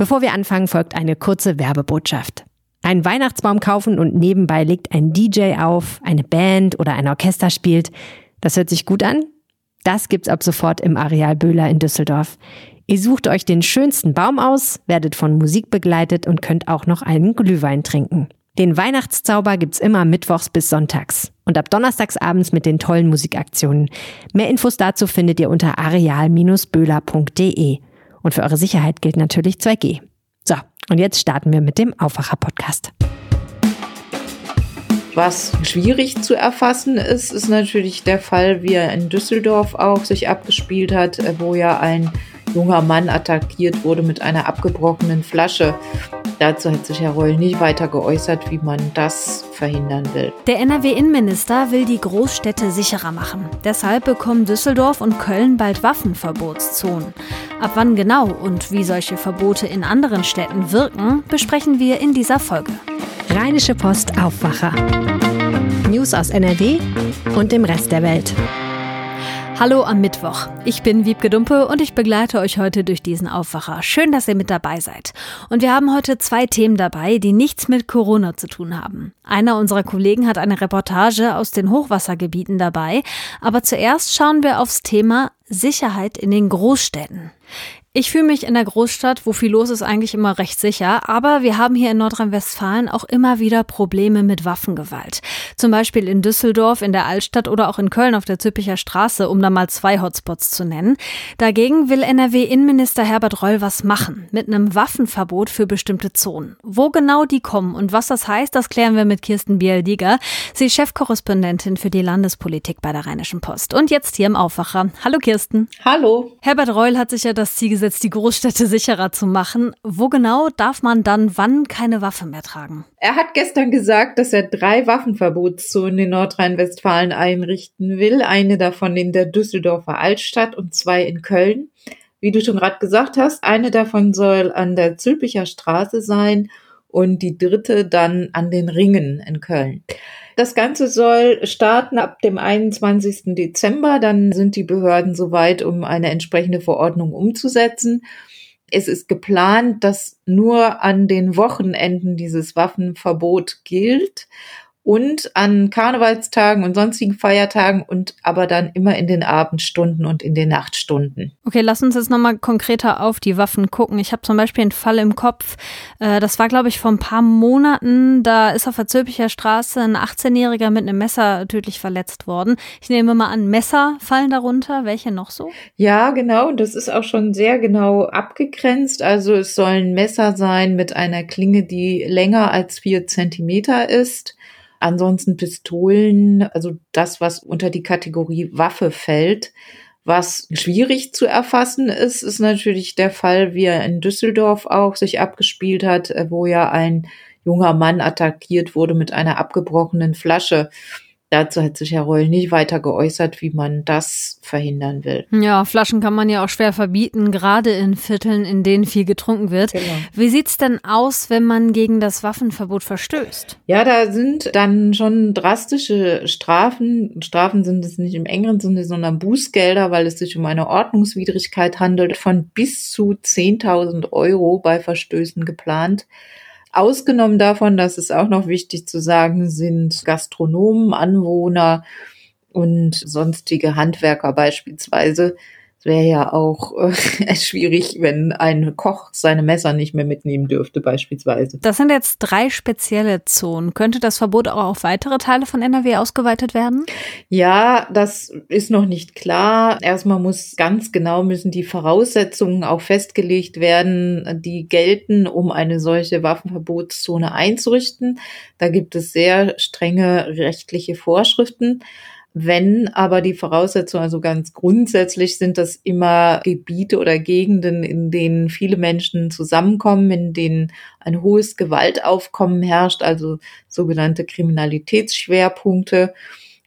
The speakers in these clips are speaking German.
Bevor wir anfangen, folgt eine kurze Werbebotschaft. Einen Weihnachtsbaum kaufen und nebenbei legt ein DJ auf, eine Band oder ein Orchester spielt. Das hört sich gut an? Das gibt's ab sofort im Areal Böhler in Düsseldorf. Ihr sucht euch den schönsten Baum aus, werdet von Musik begleitet und könnt auch noch einen Glühwein trinken. Den Weihnachtszauber gibt's immer mittwochs bis sonntags und ab donnerstags abends mit den tollen Musikaktionen. Mehr Infos dazu findet ihr unter areal-böhler.de. Und für eure Sicherheit gilt natürlich 2G. So, und jetzt starten wir mit dem Aufwacher-Podcast. Was schwierig zu erfassen ist, ist natürlich der Fall, wie er in Düsseldorf auch sich abgespielt hat, wo ja ein junger Mann attackiert wurde mit einer abgebrochenen Flasche. Dazu hat sich Herr Reul nicht weiter geäußert, wie man das verhindern will. Der NRW-Innenminister will die Großstädte sicherer machen. Deshalb bekommen Düsseldorf und Köln bald Waffenverbotszonen. Ab wann genau und wie solche Verbote in anderen Städten wirken, besprechen wir in dieser Folge. Rheinische Post Aufwacher. News aus NRW und dem Rest der Welt. Hallo am Mittwoch. Ich bin Wiebke Dumpe und ich begleite euch heute durch diesen Aufwacher. Schön, dass ihr mit dabei seid. Und wir haben heute zwei Themen dabei, die nichts mit Corona zu tun haben. Einer unserer Kollegen hat eine Reportage aus den Hochwassergebieten dabei. Aber zuerst schauen wir aufs Thema Sicherheit in den Großstädten. Ich fühle mich in der Großstadt, wo viel los ist, eigentlich immer recht sicher, aber wir haben hier in Nordrhein-Westfalen auch immer wieder Probleme mit Waffengewalt. Zum Beispiel in Düsseldorf, in der Altstadt oder auch in Köln auf der Züppicher Straße, um da mal zwei Hotspots zu nennen. Dagegen will NRW-Innenminister Herbert Reul was machen, mit einem Waffenverbot für bestimmte Zonen. Wo genau die kommen und was das heißt, das klären wir mit Kirsten Biel-Dieger. Sie ist Chefkorrespondentin für die Landespolitik bei der Rheinischen Post. Und jetzt hier im Aufwacher. Hallo Kirsten. Hallo. Herbert Reul hat sich ja das Ziel gesetzt, die Großstädte sicherer zu machen. Wo genau darf man dann wann keine Waffe mehr tragen? Er hat gestern gesagt, dass er drei Waffenverbotszonen in Nordrhein-Westfalen einrichten will. Eine davon in der Düsseldorfer Altstadt und zwei in Köln. Wie du schon gerade gesagt hast, eine davon soll an der Zülpicher Straße sein und die dritte dann an den Ringen in Köln. Das Ganze soll starten ab dem 21. Dezember. Dann sind die Behörden soweit, um eine entsprechende Verordnung umzusetzen. Es ist geplant, dass nur an den Wochenenden dieses Waffenverbot gilt und an Karnevalstagen und sonstigen Feiertagen und aber dann immer in den Abendstunden und in den Nachtstunden. Okay, lass uns jetzt nochmal konkreter auf die Waffen gucken. Ich habe zum Beispiel einen Fall im Kopf, äh, das war glaube ich vor ein paar Monaten, da ist auf der Zülpicher Straße ein 18-Jähriger mit einem Messer tödlich verletzt worden. Ich nehme mal an, Messer fallen darunter. Welche noch so? Ja, genau. Das ist auch schon sehr genau abgegrenzt. Also es sollen Messer sein mit einer Klinge, die länger als vier Zentimeter ist Ansonsten Pistolen, also das, was unter die Kategorie Waffe fällt. Was schwierig zu erfassen ist, ist natürlich der Fall, wie er in Düsseldorf auch sich abgespielt hat, wo ja ein junger Mann attackiert wurde mit einer abgebrochenen Flasche. Dazu hat sich Herr Reul nicht weiter geäußert, wie man das verhindern will. Ja, Flaschen kann man ja auch schwer verbieten, gerade in Vierteln, in denen viel getrunken wird. Genau. Wie sieht's denn aus, wenn man gegen das Waffenverbot verstößt? Ja, da sind dann schon drastische Strafen. Strafen sind es nicht im engeren Sinne, sondern Bußgelder, weil es sich um eine Ordnungswidrigkeit handelt, von bis zu 10.000 Euro bei Verstößen geplant. Ausgenommen davon, das ist auch noch wichtig zu sagen, sind Gastronomen, Anwohner und sonstige Handwerker beispielsweise, es wäre ja auch äh, schwierig, wenn ein Koch seine Messer nicht mehr mitnehmen dürfte, beispielsweise. Das sind jetzt drei spezielle Zonen. Könnte das Verbot auch auf weitere Teile von NRW ausgeweitet werden? Ja, das ist noch nicht klar. Erstmal muss ganz genau müssen die Voraussetzungen auch festgelegt werden, die gelten, um eine solche Waffenverbotszone einzurichten. Da gibt es sehr strenge rechtliche Vorschriften. Wenn aber die Voraussetzungen, also ganz grundsätzlich sind das immer Gebiete oder Gegenden, in denen viele Menschen zusammenkommen, in denen ein hohes Gewaltaufkommen herrscht, also sogenannte Kriminalitätsschwerpunkte.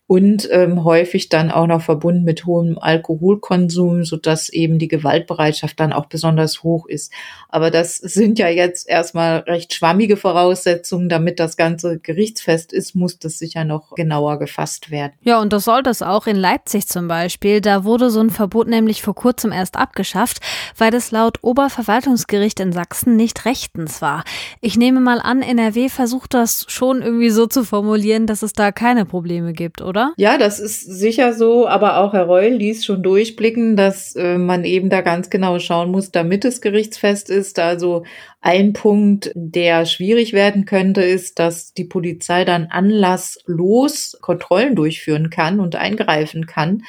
Und ähm, häufig dann auch noch verbunden mit hohem Alkoholkonsum, so dass eben die Gewaltbereitschaft dann auch besonders hoch ist. Aber das sind ja jetzt erstmal recht schwammige Voraussetzungen, damit das Ganze gerichtsfest ist, muss das sicher noch genauer gefasst werden. Ja, und das soll das auch in Leipzig zum Beispiel. Da wurde so ein Verbot nämlich vor kurzem erst abgeschafft, weil es laut Oberverwaltungsgericht in Sachsen nicht rechtens war. Ich nehme mal an, NRW versucht das schon irgendwie so zu formulieren, dass es da keine Probleme gibt, oder? Oder? Ja, das ist sicher so, aber auch Herr Reul ließ schon durchblicken, dass äh, man eben da ganz genau schauen muss, damit es gerichtsfest ist. Also ein Punkt, der schwierig werden könnte, ist, dass die Polizei dann anlasslos Kontrollen durchführen kann und eingreifen kann.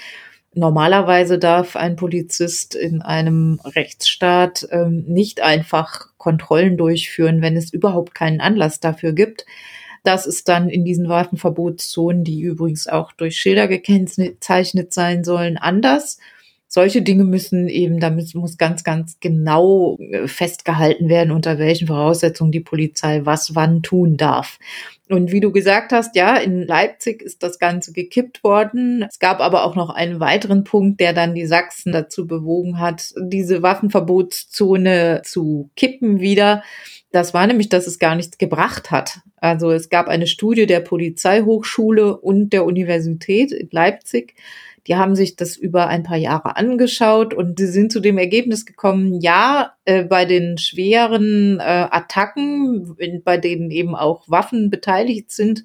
Normalerweise darf ein Polizist in einem Rechtsstaat ähm, nicht einfach Kontrollen durchführen, wenn es überhaupt keinen Anlass dafür gibt. Das ist dann in diesen Waffenverbotszonen, die übrigens auch durch Schilder gekennzeichnet sein sollen, anders. Solche Dinge müssen eben, da muss ganz, ganz genau äh, festgehalten werden, unter welchen Voraussetzungen die Polizei was wann tun darf. Und wie du gesagt hast, ja, in Leipzig ist das Ganze gekippt worden. Es gab aber auch noch einen weiteren Punkt, der dann die Sachsen dazu bewogen hat, diese Waffenverbotszone zu kippen wieder. Das war nämlich, dass es gar nichts gebracht hat. Also es gab eine Studie der Polizeihochschule und der Universität in Leipzig. Die haben sich das über ein paar Jahre angeschaut und sie sind zu dem Ergebnis gekommen, ja, äh, bei den schweren äh, Attacken, bei denen eben auch Waffen beteiligt sind,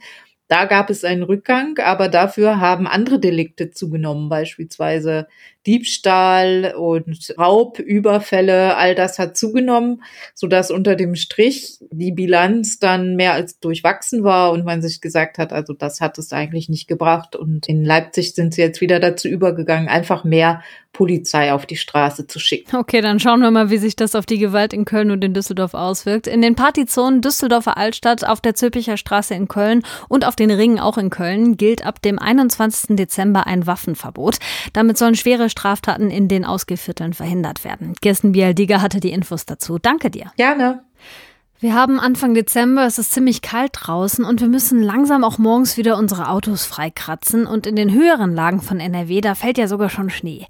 da gab es einen Rückgang, aber dafür haben andere Delikte zugenommen, beispielsweise Diebstahl und Raubüberfälle. All das hat zugenommen, so dass unter dem Strich die Bilanz dann mehr als durchwachsen war und man sich gesagt hat, also das hat es eigentlich nicht gebracht. Und in Leipzig sind sie jetzt wieder dazu übergegangen, einfach mehr Polizei auf die Straße zu schicken. Okay, dann schauen wir mal, wie sich das auf die Gewalt in Köln und in Düsseldorf auswirkt. In den Partyzonen Düsseldorfer Altstadt, auf der Zülpicher Straße in Köln und auf den Ringen auch in Köln gilt ab dem 21. Dezember ein Waffenverbot. Damit sollen schwere Straftaten in den Ausgevierteln verhindert werden. Kirsten Bialdiger hatte die Infos dazu. Danke dir. Gerne. Wir haben Anfang Dezember, es ist ziemlich kalt draußen und wir müssen langsam auch morgens wieder unsere Autos freikratzen und in den höheren Lagen von NRW, da fällt ja sogar schon Schnee.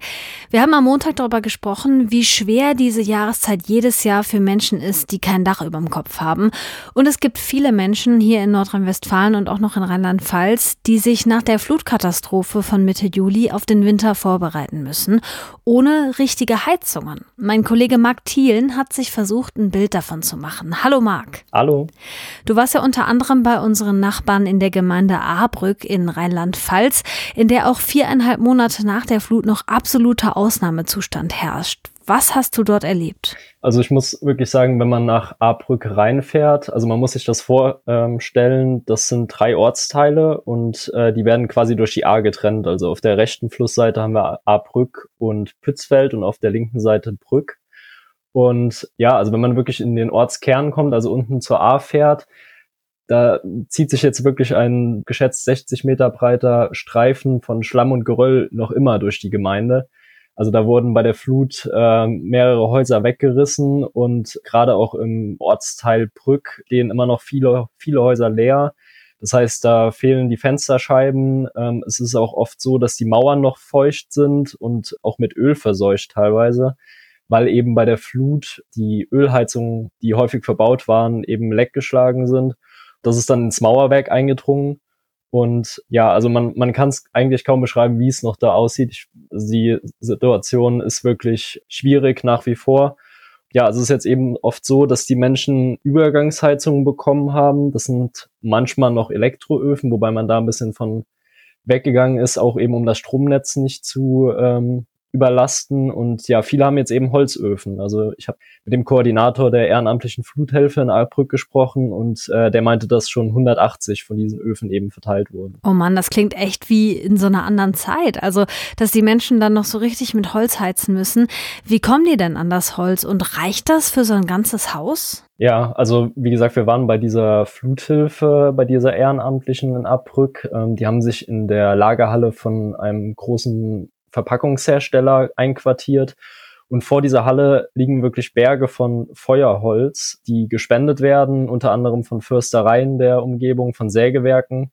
Wir haben am Montag darüber gesprochen, wie schwer diese Jahreszeit jedes Jahr für Menschen ist, die kein Dach über dem Kopf haben. Und es gibt viele Menschen hier in Nordrhein-Westfalen und auch noch in Rheinland-Pfalz, die sich nach der Flutkatastrophe von Mitte Juli auf den Winter vorbereiten müssen, ohne richtige Heizungen. Mein Kollege Marc Thielen hat sich versucht, ein Bild davon zu machen. Hallo Marc. Hallo. Du warst ja unter anderem bei unseren Nachbarn in der Gemeinde Ahrbrück in Rheinland-Pfalz, in der auch viereinhalb Monate nach der Flut noch absoluter Ausnahmezustand herrscht. Was hast du dort erlebt? Also ich muss wirklich sagen, wenn man nach Ahrbrück reinfährt, also man muss sich das vorstellen, das sind drei Ortsteile und äh, die werden quasi durch die Ahr getrennt. Also auf der rechten Flussseite haben wir Ahrbrück und Pützfeld und auf der linken Seite Brück. Und ja, also wenn man wirklich in den Ortskern kommt, also unten zur A fährt, da zieht sich jetzt wirklich ein geschätzt 60 Meter breiter Streifen von Schlamm und Geröll noch immer durch die Gemeinde. Also da wurden bei der Flut äh, mehrere Häuser weggerissen und gerade auch im Ortsteil Brück stehen immer noch viele, viele Häuser leer. Das heißt, da fehlen die Fensterscheiben. Ähm, es ist auch oft so, dass die Mauern noch feucht sind und auch mit Öl verseucht teilweise weil eben bei der Flut die Ölheizungen, die häufig verbaut waren, eben leckgeschlagen sind. Das ist dann ins Mauerwerk eingedrungen. Und ja, also man, man kann es eigentlich kaum beschreiben, wie es noch da aussieht. Ich, die Situation ist wirklich schwierig nach wie vor. Ja, also es ist jetzt eben oft so, dass die Menschen Übergangsheizungen bekommen haben. Das sind manchmal noch Elektroöfen, wobei man da ein bisschen von weggegangen ist, auch eben um das Stromnetz nicht zu ähm, überlasten. Und ja, viele haben jetzt eben Holzöfen. Also ich habe mit dem Koordinator der ehrenamtlichen Fluthilfe in Albrück gesprochen und äh, der meinte, dass schon 180 von diesen Öfen eben verteilt wurden. Oh Mann, das klingt echt wie in so einer anderen Zeit. Also, dass die Menschen dann noch so richtig mit Holz heizen müssen. Wie kommen die denn an das Holz und reicht das für so ein ganzes Haus? Ja, also wie gesagt, wir waren bei dieser Fluthilfe, bei dieser Ehrenamtlichen in Abrück. Ähm, die haben sich in der Lagerhalle von einem großen Verpackungshersteller einquartiert. Und vor dieser Halle liegen wirklich Berge von Feuerholz, die gespendet werden, unter anderem von Förstereien der Umgebung, von Sägewerken.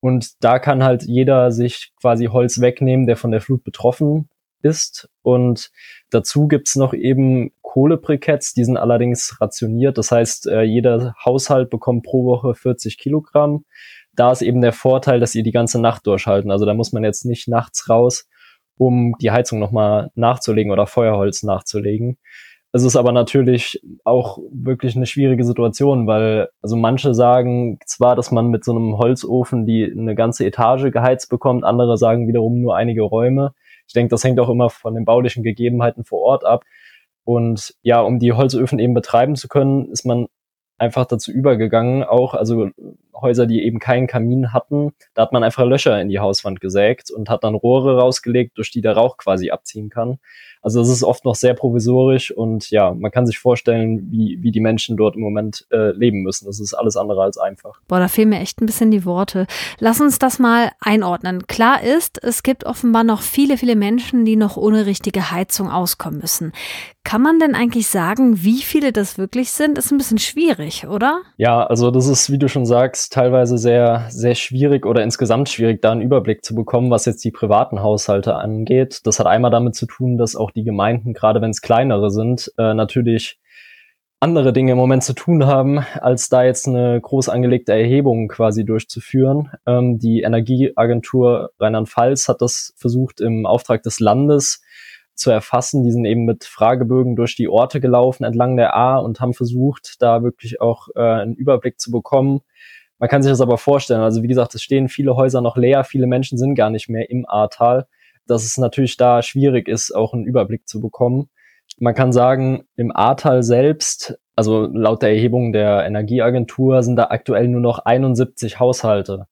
Und da kann halt jeder sich quasi Holz wegnehmen, der von der Flut betroffen ist. Und dazu gibt's noch eben Kohlebriketts, die sind allerdings rationiert. Das heißt, äh, jeder Haushalt bekommt pro Woche 40 Kilogramm. Da ist eben der Vorteil, dass sie die ganze Nacht durchhalten. Also da muss man jetzt nicht nachts raus, um die Heizung nochmal nachzulegen oder Feuerholz nachzulegen. Es ist aber natürlich auch wirklich eine schwierige Situation, weil also manche sagen zwar, dass man mit so einem Holzofen die eine ganze Etage geheizt bekommt, andere sagen wiederum nur einige Räume. Ich denke, das hängt auch immer von den baulichen Gegebenheiten vor Ort ab. Und ja, um die Holzöfen eben betreiben zu können, ist man einfach dazu übergegangen, auch also Häuser, die eben keinen Kamin hatten, da hat man einfach Löcher in die Hauswand gesägt und hat dann Rohre rausgelegt, durch die der Rauch quasi abziehen kann. Also es ist oft noch sehr provisorisch und ja, man kann sich vorstellen, wie, wie die Menschen dort im Moment äh, leben müssen. Das ist alles andere als einfach. Boah, da fehlen mir echt ein bisschen die Worte. Lass uns das mal einordnen. Klar ist, es gibt offenbar noch viele, viele Menschen, die noch ohne richtige Heizung auskommen müssen. Kann man denn eigentlich sagen, wie viele das wirklich sind? Ist ein bisschen schwierig, oder? Ja, also das ist, wie du schon sagst, teilweise sehr, sehr schwierig oder insgesamt schwierig, da einen Überblick zu bekommen, was jetzt die privaten Haushalte angeht. Das hat einmal damit zu tun, dass auch die Gemeinden, gerade wenn es kleinere sind, äh, natürlich andere Dinge im Moment zu tun haben, als da jetzt eine groß angelegte Erhebung quasi durchzuführen. Ähm, die Energieagentur Rheinland-Pfalz hat das versucht im Auftrag des Landes zu erfassen. Die sind eben mit Fragebögen durch die Orte gelaufen entlang der A und haben versucht, da wirklich auch äh, einen Überblick zu bekommen. Man kann sich das aber vorstellen. Also wie gesagt, es stehen viele Häuser noch leer, viele Menschen sind gar nicht mehr im Ahrtal dass es natürlich da schwierig ist, auch einen Überblick zu bekommen. Man kann sagen, im Ahrtal selbst, also laut der Erhebung der Energieagentur, sind da aktuell nur noch 71 Haushalte.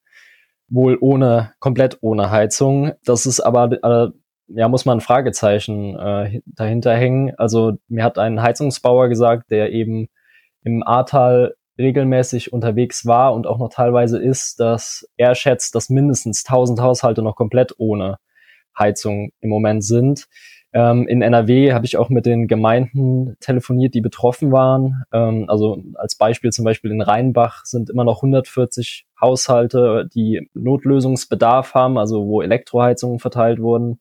Wohl ohne, komplett ohne Heizung. Das ist aber, äh, ja, muss man ein Fragezeichen äh, dahinter hängen. Also mir hat ein Heizungsbauer gesagt, der eben im Ahrtal regelmäßig unterwegs war und auch noch teilweise ist, dass er schätzt, dass mindestens 1000 Haushalte noch komplett ohne Heizung im Moment sind. Ähm, in NRW habe ich auch mit den Gemeinden telefoniert, die betroffen waren. Ähm, also als Beispiel zum Beispiel in Rheinbach sind immer noch 140 Haushalte, die Notlösungsbedarf haben, also wo Elektroheizungen verteilt wurden.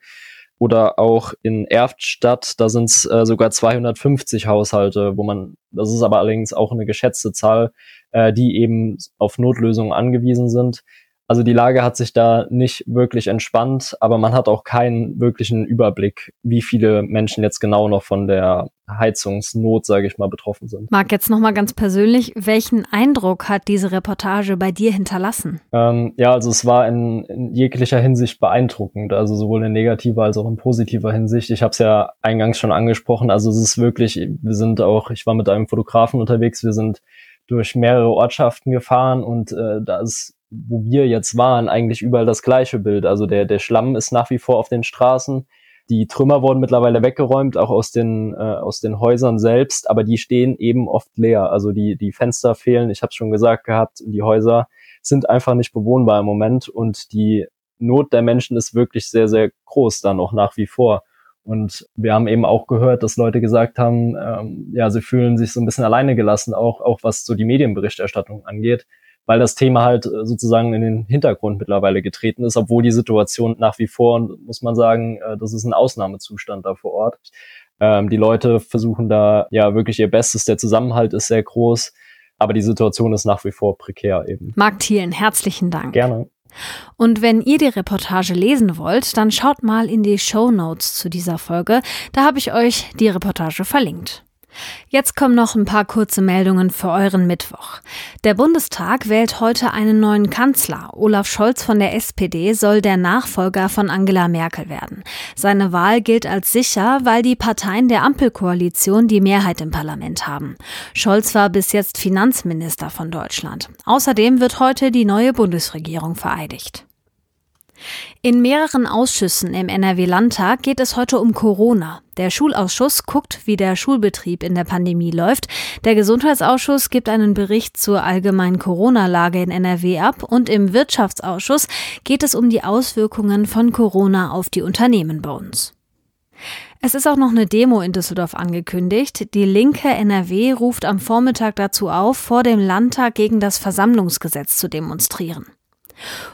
Oder auch in Erftstadt, da sind es äh, sogar 250 Haushalte, wo man, das ist aber allerdings auch eine geschätzte Zahl, äh, die eben auf Notlösungen angewiesen sind. Also die Lage hat sich da nicht wirklich entspannt, aber man hat auch keinen wirklichen Überblick, wie viele Menschen jetzt genau noch von der Heizungsnot, sage ich mal, betroffen sind. Marc, jetzt nochmal ganz persönlich, welchen Eindruck hat diese Reportage bei dir hinterlassen? Ähm, ja, also es war in, in, jeglicher Hinsicht beeindruckend, also sowohl in negativer als auch in positiver Hinsicht. Ich habe es ja eingangs schon angesprochen, also es ist wirklich, wir sind auch, ich war mit einem Fotografen unterwegs, wir sind durch mehrere Ortschaften gefahren und äh, da ist wo wir jetzt waren, eigentlich überall das gleiche Bild. Also der, der Schlamm ist nach wie vor auf den Straßen. Die Trümmer wurden mittlerweile weggeräumt, auch aus den, äh, aus den Häusern selbst, aber die stehen eben oft leer. Also die, die Fenster fehlen, ich habe schon gesagt gehabt, die Häuser sind einfach nicht bewohnbar im Moment und die Not der Menschen ist wirklich sehr, sehr groß dann auch nach wie vor. Und wir haben eben auch gehört, dass Leute gesagt haben, ähm, ja, sie fühlen sich so ein bisschen alleine gelassen, auch, auch was so die Medienberichterstattung angeht weil das Thema halt äh, sozusagen in den Hintergrund mittlerweile getreten ist, obwohl die Situation nach wie vor, muss man sagen, äh, das ist ein Ausnahmezustand da vor Ort. Ähm, die Leute versuchen da ja wirklich ihr Bestes, der Zusammenhalt ist sehr groß, aber die Situation ist nach wie vor prekär eben. Marc Thielen, herzlichen Dank. Gerne. Und wenn ihr die Reportage lesen wollt, dann schaut mal in die Show Notes zu dieser Folge. Da habe ich euch die Reportage verlinkt. Jetzt kommen noch ein paar kurze Meldungen für euren Mittwoch. Der Bundestag wählt heute einen neuen Kanzler. Olaf Scholz von der SPD soll der Nachfolger von Angela Merkel werden. Seine Wahl gilt als sicher, weil die Parteien der Ampelkoalition die Mehrheit im Parlament haben. Scholz war bis jetzt Finanzminister von Deutschland. Außerdem wird heute die neue Bundesregierung vereidigt. In mehreren Ausschüssen im NRW-Landtag geht es heute um Corona. Der Schulausschuss guckt, wie der Schulbetrieb in der Pandemie läuft. Der Gesundheitsausschuss gibt einen Bericht zur allgemeinen Corona-Lage in NRW ab und im Wirtschaftsausschuss geht es um die Auswirkungen von Corona auf die Unternehmen bei uns. Es ist auch noch eine Demo in Düsseldorf angekündigt. Die linke NRW ruft am Vormittag dazu auf, vor dem Landtag gegen das Versammlungsgesetz zu demonstrieren.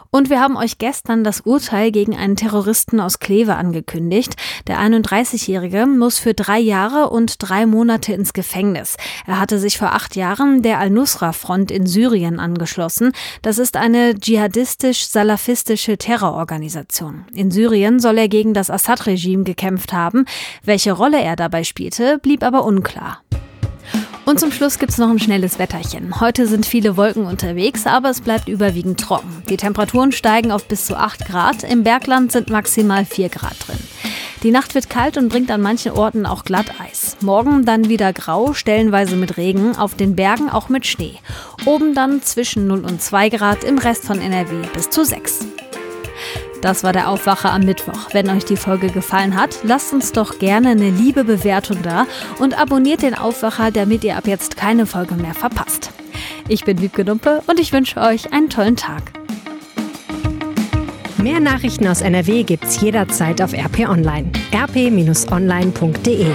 Und wir haben euch gestern das Urteil gegen einen Terroristen aus Kleve angekündigt. Der 31-Jährige muss für drei Jahre und drei Monate ins Gefängnis. Er hatte sich vor acht Jahren der Al-Nusra-Front in Syrien angeschlossen. Das ist eine dschihadistisch-salafistische Terrororganisation. In Syrien soll er gegen das Assad-Regime gekämpft haben. Welche Rolle er dabei spielte, blieb aber unklar. Und zum Schluss gibt's noch ein schnelles Wetterchen. Heute sind viele Wolken unterwegs, aber es bleibt überwiegend trocken. Die Temperaturen steigen auf bis zu 8 Grad. Im Bergland sind maximal 4 Grad drin. Die Nacht wird kalt und bringt an manchen Orten auch Glatteis. Morgen dann wieder grau, stellenweise mit Regen, auf den Bergen auch mit Schnee. Oben dann zwischen 0 und 2 Grad, im Rest von NRW bis zu 6. Das war der Aufwacher am Mittwoch. Wenn euch die Folge gefallen hat, lasst uns doch gerne eine liebe Bewertung da und abonniert den Aufwacher, damit ihr ab jetzt keine Folge mehr verpasst. Ich bin Wiebke Dumpe und ich wünsche euch einen tollen Tag. Mehr Nachrichten aus NRW gibt's jederzeit auf RP Online. rp-online.de